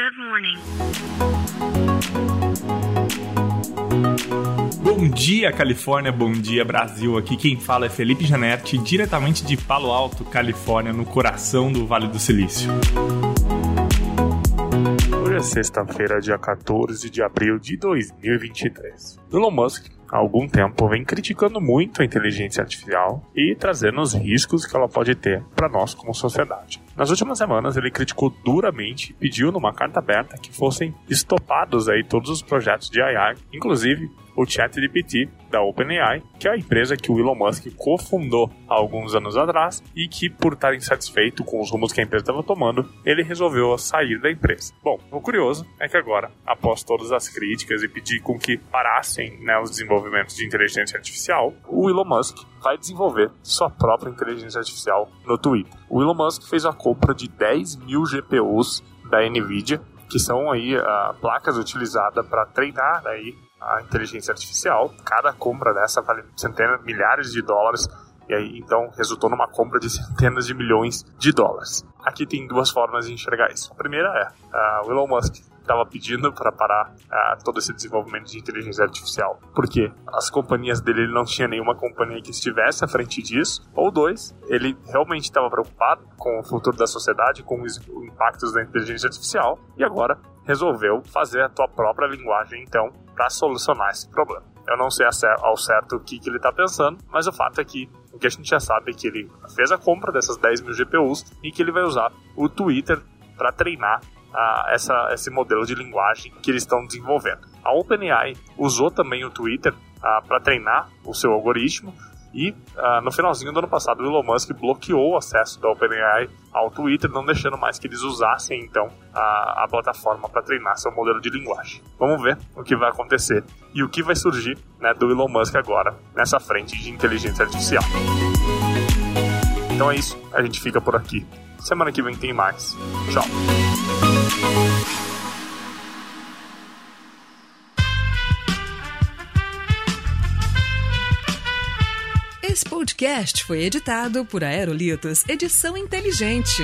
Good morning. Bom dia, Califórnia. Bom dia, Brasil. Aqui quem fala é Felipe Janetti, diretamente de Palo Alto, Califórnia, no coração do Vale do Silício. Hoje é sexta-feira, dia 14 de abril de 2023. Elon Musk há algum tempo vem criticando muito a inteligência artificial e trazendo os riscos que ela pode ter para nós como sociedade. Nas últimas semanas, ele criticou duramente e pediu numa carta aberta que fossem estopados aí todos os projetos de AI, inclusive o ChatGPT da OpenAI, que é a empresa que o Elon Musk cofundou há alguns anos atrás e que, por estar insatisfeito com os rumos que a empresa estava tomando, ele resolveu sair da empresa. Bom, o curioso é que agora, após todas as críticas e pedir com que parassem né, os desenvolvimentos de inteligência artificial, o Elon Musk vai desenvolver sua própria inteligência artificial no Twitter. O Elon Musk fez a compra de 10 mil GPUs da NVIDIA, que são aí uh, placas utilizadas para treinar aí a inteligência artificial. Cada compra dessa vale centenas, milhares de dólares. E aí, então, resultou numa compra de centenas de milhões de dólares. Aqui tem duas formas de enxergar isso. A primeira é, uh, o Elon Musk estava pedindo para parar uh, todo esse desenvolvimento de inteligência artificial, porque as companhias dele ele não tinha nenhuma companhia que estivesse à frente disso, ou dois, ele realmente estava preocupado com o futuro da sociedade, com os impactos da inteligência artificial, e agora resolveu fazer a tua própria linguagem, então, para solucionar esse problema. Eu não sei ao certo o que, que ele está pensando, mas o fato é que o que a gente já sabe é que ele fez a compra dessas 10 mil GPUs e que ele vai usar o Twitter para treinar uh, essa, esse modelo de linguagem que eles estão desenvolvendo. A OpenAI usou também o Twitter uh, para treinar o seu algoritmo e uh, no finalzinho do ano passado, o Elon Musk bloqueou o acesso da OpenAI ao Twitter, não deixando mais que eles usassem então a, a plataforma para treinar seu modelo de linguagem. Vamos ver o que vai acontecer e o que vai surgir né, do Elon Musk agora nessa frente de inteligência artificial. Então é isso, a gente fica por aqui. Semana que vem tem mais. Tchau. Esse podcast foi editado por Aerolitos Edição Inteligente.